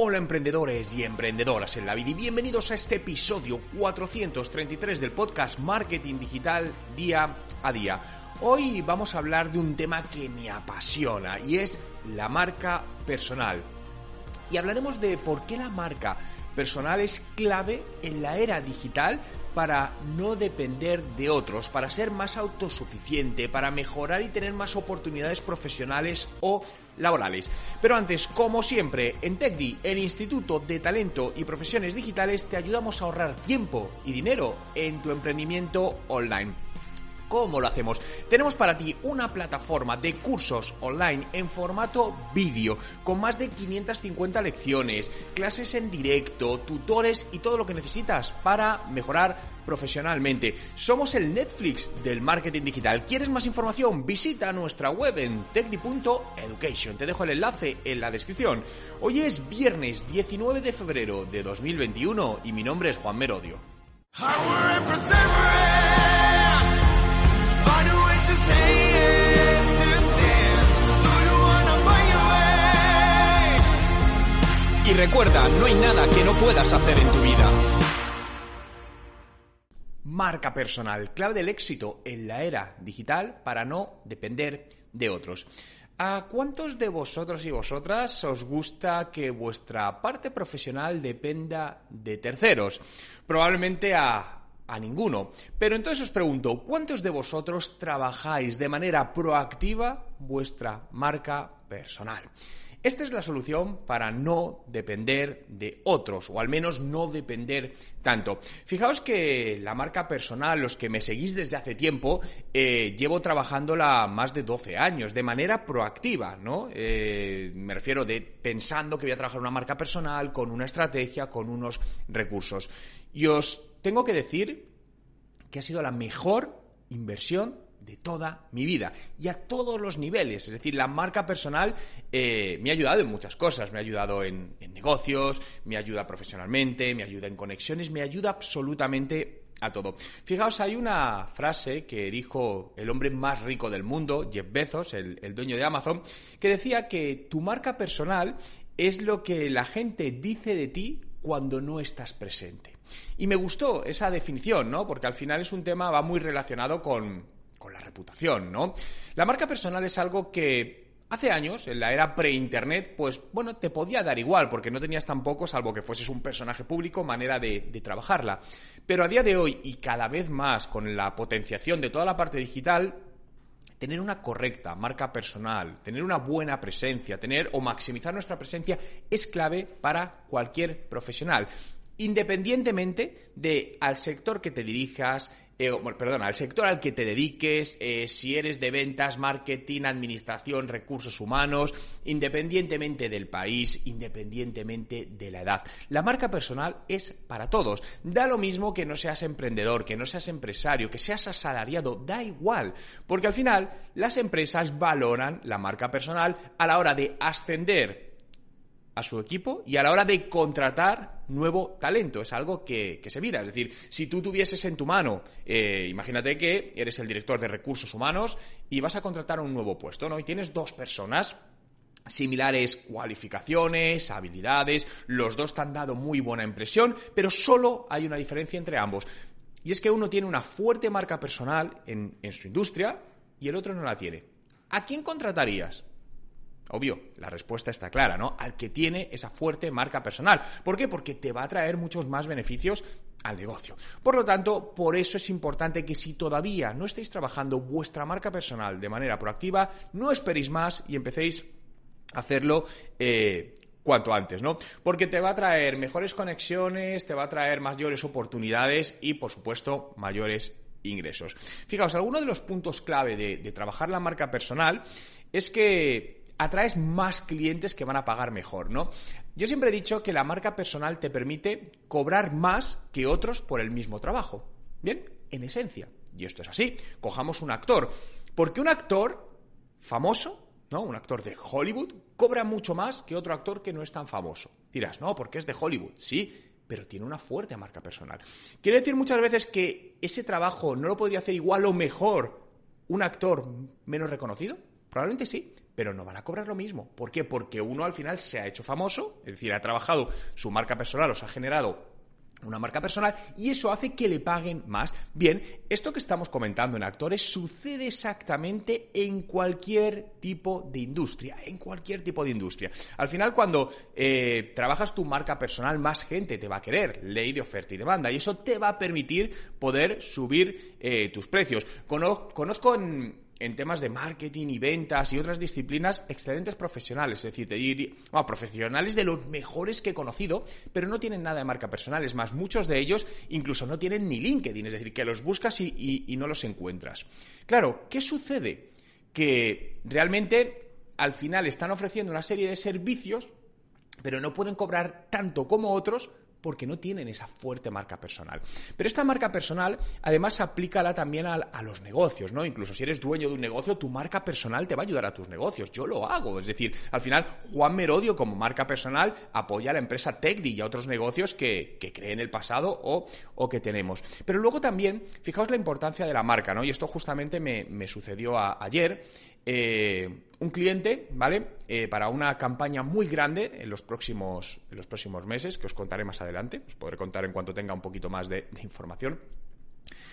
Hola emprendedores y emprendedoras en la vida y bienvenidos a este episodio 433 del podcast Marketing Digital Día a Día. Hoy vamos a hablar de un tema que me apasiona y es la marca personal. Y hablaremos de por qué la marca personal es clave en la era digital para no depender de otros, para ser más autosuficiente, para mejorar y tener más oportunidades profesionales o laborales. Pero antes, como siempre, en TechDi, el Instituto de Talento y Profesiones Digitales, te ayudamos a ahorrar tiempo y dinero en tu emprendimiento online. ¿Cómo lo hacemos? Tenemos para ti una plataforma de cursos online en formato vídeo, con más de 550 lecciones, clases en directo, tutores y todo lo que necesitas para mejorar profesionalmente. Somos el Netflix del marketing digital. ¿Quieres más información? Visita nuestra web en techdi.education. Te dejo el enlace en la descripción. Hoy es viernes 19 de febrero de 2021 y mi nombre es Juan Merodio. Y recuerda, no hay nada que no puedas hacer en tu vida. Marca personal, clave del éxito en la era digital para no depender de otros. ¿A cuántos de vosotros y vosotras os gusta que vuestra parte profesional dependa de terceros? Probablemente a a ninguno. Pero entonces os pregunto, ¿cuántos de vosotros trabajáis de manera proactiva vuestra marca personal? Esta es la solución para no depender de otros, o al menos no depender tanto. Fijaos que la marca personal, los que me seguís desde hace tiempo, eh, llevo trabajándola más de 12 años, de manera proactiva, ¿no? Eh, me refiero de pensando que voy a trabajar una marca personal, con una estrategia, con unos recursos. Y os tengo que decir que ha sido la mejor inversión de toda mi vida y a todos los niveles. Es decir, la marca personal eh, me ha ayudado en muchas cosas. Me ha ayudado en, negocios, me ayuda profesionalmente, me ayuda en conexiones, me ayuda absolutamente a todo. Fijaos, hay una frase que dijo el hombre más rico del mundo, Jeff Bezos, el dueño de Amazon, que decía que tu marca personal es lo que la gente dice de ti cuando no estás presente. Y me gustó esa definición, ¿no? Porque al final es un tema, va muy relacionado con, con la reputación, ¿no? La marca personal es algo que Hace años, en la era pre-internet, pues bueno, te podía dar igual, porque no tenías tampoco, salvo que fueses un personaje público, manera de, de, trabajarla. Pero a día de hoy, y cada vez más con la potenciación de toda la parte digital, tener una correcta marca personal, tener una buena presencia, tener o maximizar nuestra presencia es clave para cualquier profesional independientemente de al sector que te dirijas, eh, perdona, al sector al que te dediques, eh, si eres de ventas, marketing, administración, recursos humanos, independientemente del país, independientemente de la edad. La marca personal es para todos. Da lo mismo que no seas emprendedor, que no seas empresario, que seas asalariado, da igual, porque al final las empresas valoran la marca personal a la hora de ascender a su equipo y a la hora de contratar nuevo talento. Es algo que, se mira. Es decir, si tú tuvieses en tu mano, eh, imagínate que eres el director de recursos humanos y vas a contratar un nuevo puesto, ¿no? Y tienes dos personas similares cualificaciones, habilidades, los dos te han dado muy buena impresión, pero solo hay una diferencia entre ambos. Y es que uno tiene una fuerte marca personal en, en su industria y el otro no la tiene. ¿A quién contratarías? Obvio, la respuesta está clara, ¿no? Al que tiene esa fuerte marca personal. ¿Por qué? Porque te va a traer muchos más beneficios al negocio. Por lo tanto, por eso es importante que si todavía no estáis trabajando vuestra marca personal de manera proactiva, no esperéis más y empecéis a hacerlo eh, cuanto antes, ¿no? Porque te va a traer mejores conexiones, te va a traer mayores oportunidades y, por supuesto, mayores ingresos. Fijaos, alguno de los puntos clave de trabajar la marca personal es que atraes más clientes que van a pagar mejor, ¿no? Yo siempre he dicho que la marca personal te permite cobrar más que otros por el mismo trabajo. Bien, en esencia. Y esto es así. Cojamos un actor. Porque un actor famoso, ¿no? Un actor de Hollywood cobra mucho más que otro actor que no es tan famoso. Dirás, no, porque es de Hollywood. Sí, pero tiene una fuerte marca personal. Quiere decir muchas veces que ese trabajo no lo podría hacer igual o mejor un actor menos reconocido. Probablemente sí, pero no van a cobrar lo mismo. ¿Por qué? Porque uno al final se ha hecho famoso, es decir, ha trabajado su marca personal, os ha generado una marca personal y eso hace que le paguen más. Bien, esto que estamos comentando en actores sucede exactamente en cualquier tipo de industria, en cualquier tipo de industria. Al final, cuando eh, trabajas tu marca personal, más gente te va a querer, ley de oferta y demanda, y eso te va a permitir poder subir eh, tus precios. Conozco en en temas de marketing y ventas y otras disciplinas excelentes profesionales, es decir, de profesionales de los mejores que he conocido, pero no tienen nada de marca personal. Es más, muchos de ellos incluso no tienen ni LinkedIn, es decir, que los buscas y no los encuentras. Claro, ¿qué sucede? Que realmente al final están ofreciendo una serie de servicios, pero no pueden cobrar tanto como otros porque no tienen esa fuerte marca personal. Pero esta marca personal, además, aplícala también a, los negocios, ¿no? Incluso si eres dueño de un negocio, tu marca personal te va a ayudar a tus negocios. Yo lo hago. Es decir, al final, Juan Merodio, como marca personal, apoya a la empresa TechDi y a otros negocios que, que creen el pasado o, o, que tenemos. Pero luego también, fijaos la importancia de la marca, ¿no? Y esto justamente me, sucedió ayer. Eh, un cliente, ¿vale? Eh, para una campaña muy grande en los, próximos, los próximos meses, que os contaré más adelante, os podré contar en cuanto tenga un poquito más de, información.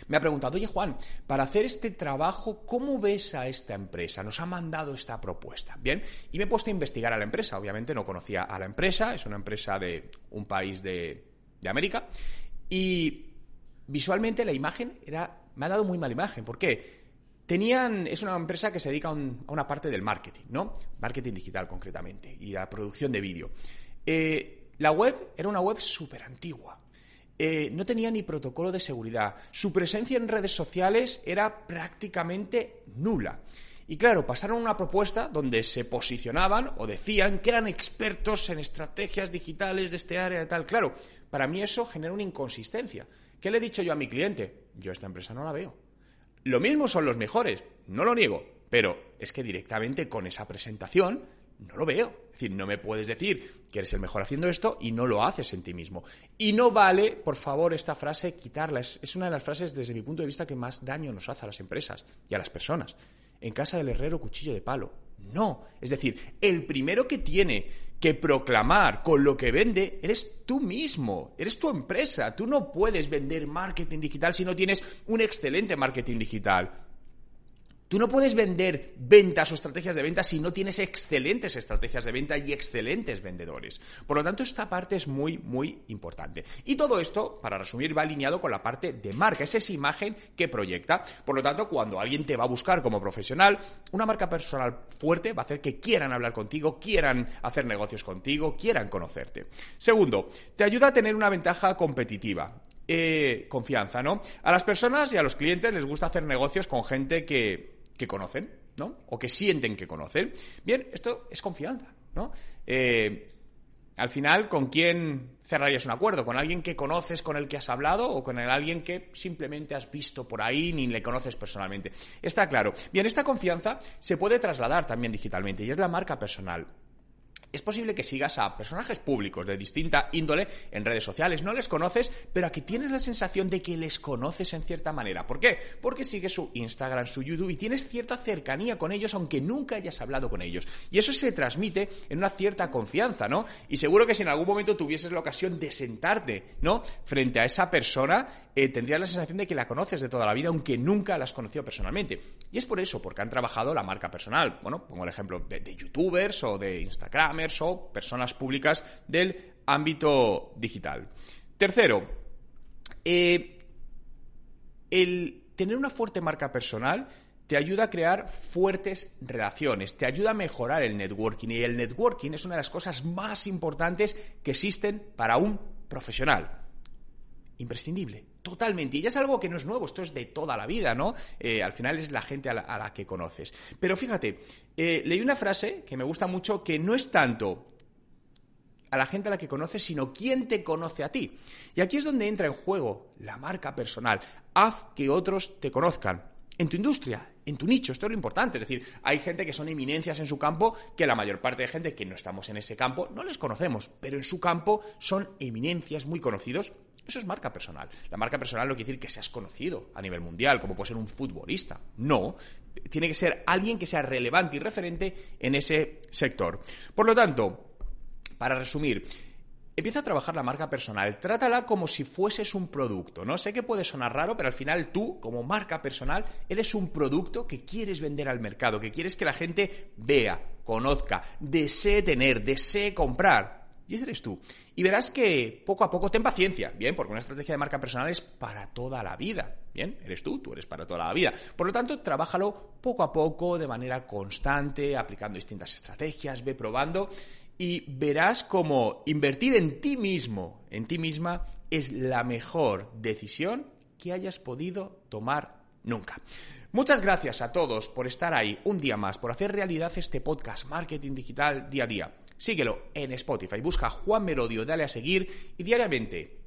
Me ha preguntado, oye Juan, para hacer este trabajo, ¿cómo ves a esta empresa? Nos ha mandado esta propuesta. Bien, y me he puesto a investigar a la empresa. Obviamente no conocía a la empresa, es una empresa de un país de, de América. Y visualmente la imagen era, me ha dado muy mala imagen. ¿Por qué? Tenían, es una empresa que se dedica a, una parte del marketing, ¿no? Marketing digital concretamente y a la producción de vídeo. Eh, la web era una web súper antigua. Eh, no tenía ni protocolo de seguridad. Su presencia en redes sociales era prácticamente nula. Y claro, pasaron una propuesta donde se posicionaban o decían que eran expertos en estrategias digitales de este área y tal. Claro, para mí eso genera una inconsistencia. ¿Qué le he dicho yo a mi cliente? Yo esta empresa no la veo. Lo mismo son los mejores, no lo niego, pero es que directamente con esa presentación no lo veo. Es decir, no me puedes decir que eres el mejor haciendo esto y no lo haces en ti mismo. Y no vale, por favor, esta frase quitarla. Es, una de las frases, desde mi punto de vista, que más daño nos hace a las empresas y a las personas. En casa del herrero, cuchillo de palo. No. Es decir, el primero que tiene que proclamar con lo que vende eres tú mismo, eres tu empresa. Tú no puedes vender marketing digital si no tienes un excelente marketing digital. Tú no puedes vender ventas o estrategias de ventas si no tienes excelentes estrategias de venta y excelentes vendedores. Por lo tanto, esta parte es muy, muy importante. Y todo esto, para resumir, va alineado con la parte de marca. Es esa imagen que proyecta. Por lo tanto, cuando alguien te va a buscar como profesional, una marca personal fuerte va a hacer que quieran hablar contigo, quieran hacer negocios contigo, quieran conocerte. Segundo, te ayuda a tener una ventaja competitiva. Eh, confianza, ¿no? A las personas y a los clientes les gusta hacer negocios con gente que que conocen, ¿no? O que sienten que conocen. Bien, esto es confianza, ¿no? Eh, al final, ¿con quién cerrarías un acuerdo? ¿Con alguien que conoces, con el que has hablado, o con alguien que simplemente has visto por ahí ni le conoces personalmente? Está claro. Bien, esta confianza se puede trasladar también digitalmente y es la marca personal es posible que sigas a personajes públicos de distinta índole en redes sociales, no les conoces, pero aquí tienes la sensación de que les conoces en cierta manera. ¿Por qué? Porque sigues su Instagram, su YouTube y tienes cierta cercanía con ellos aunque nunca hayas hablado con ellos. Y eso se transmite en una cierta confianza, ¿no? Y seguro que si en algún momento tuvieses la ocasión de sentarte, ¿no? Frente a esa persona, eh, tendrías la sensación de que la conoces de toda la vida aunque nunca la has conocido personalmente. Y es por eso, porque han trabajado la marca personal. Bueno, pongo el ejemplo de, de youtubers o de Instagramers o personas públicas del ámbito digital. Tercero, eh, el tener una fuerte marca personal te ayuda a crear fuertes relaciones, te ayuda a mejorar el networking y el networking es una de las cosas más importantes que existen para un profesional. Imprescindible, totalmente. Y ya es algo que no es nuevo, esto es de toda la vida, ¿no? Eh, al final es la gente a la, que conoces. Pero fíjate, eh, leí una frase que me gusta mucho que no es tanto a la gente a la que conoces, sino quién te conoce a ti. Y aquí es donde entra en juego la marca personal. Haz que otros te conozcan. En tu industria, en tu nicho, esto es lo importante. Es decir, hay gente que son eminencias en su campo, que la mayor parte de gente que no estamos en ese campo no les conocemos, pero en su campo son eminencias muy conocidos Eso es marca personal. La marca personal no quiere decir que seas conocido a nivel mundial, como puede ser un futbolista. No. Tiene que ser alguien que sea relevante y referente en ese sector. Por lo tanto, para resumir, Empieza a trabajar la marca personal, trátala como si fueses un producto, ¿no? Sé que puede sonar raro, pero al final tú, como marca personal, eres un producto que quieres vender al mercado, que quieres que la gente vea, conozca, desee tener, desee comprar. Y ese eres tú. Y verás que poco a poco ten paciencia, ¿bien? Porque una estrategia de marca personal es para toda la vida, ¿bien? Eres tú, tú eres para toda la vida. Por lo tanto, trabájalo poco a poco, de manera constante, aplicando distintas estrategias, ve probando y verás como invertir en ti mismo, en ti misma, es la mejor decisión que hayas podido tomar nunca. Muchas gracias a todos por estar ahí un día más, por hacer realidad este podcast Marketing Digital día a día. Síguelo en Spotify, busca Juan Merodio, dale a seguir y diariamente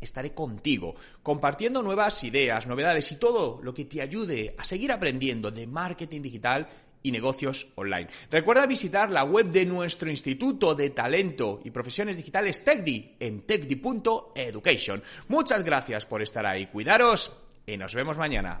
estaré contigo, compartiendo nuevas ideas, novedades y todo lo que te ayude a seguir aprendiendo de marketing digital y negocios online. Recuerda visitar la web de nuestro Instituto de Talento y Profesiones Digitales TechDi en techdi.education. Muchas gracias por estar ahí. Cuidaros y nos vemos mañana.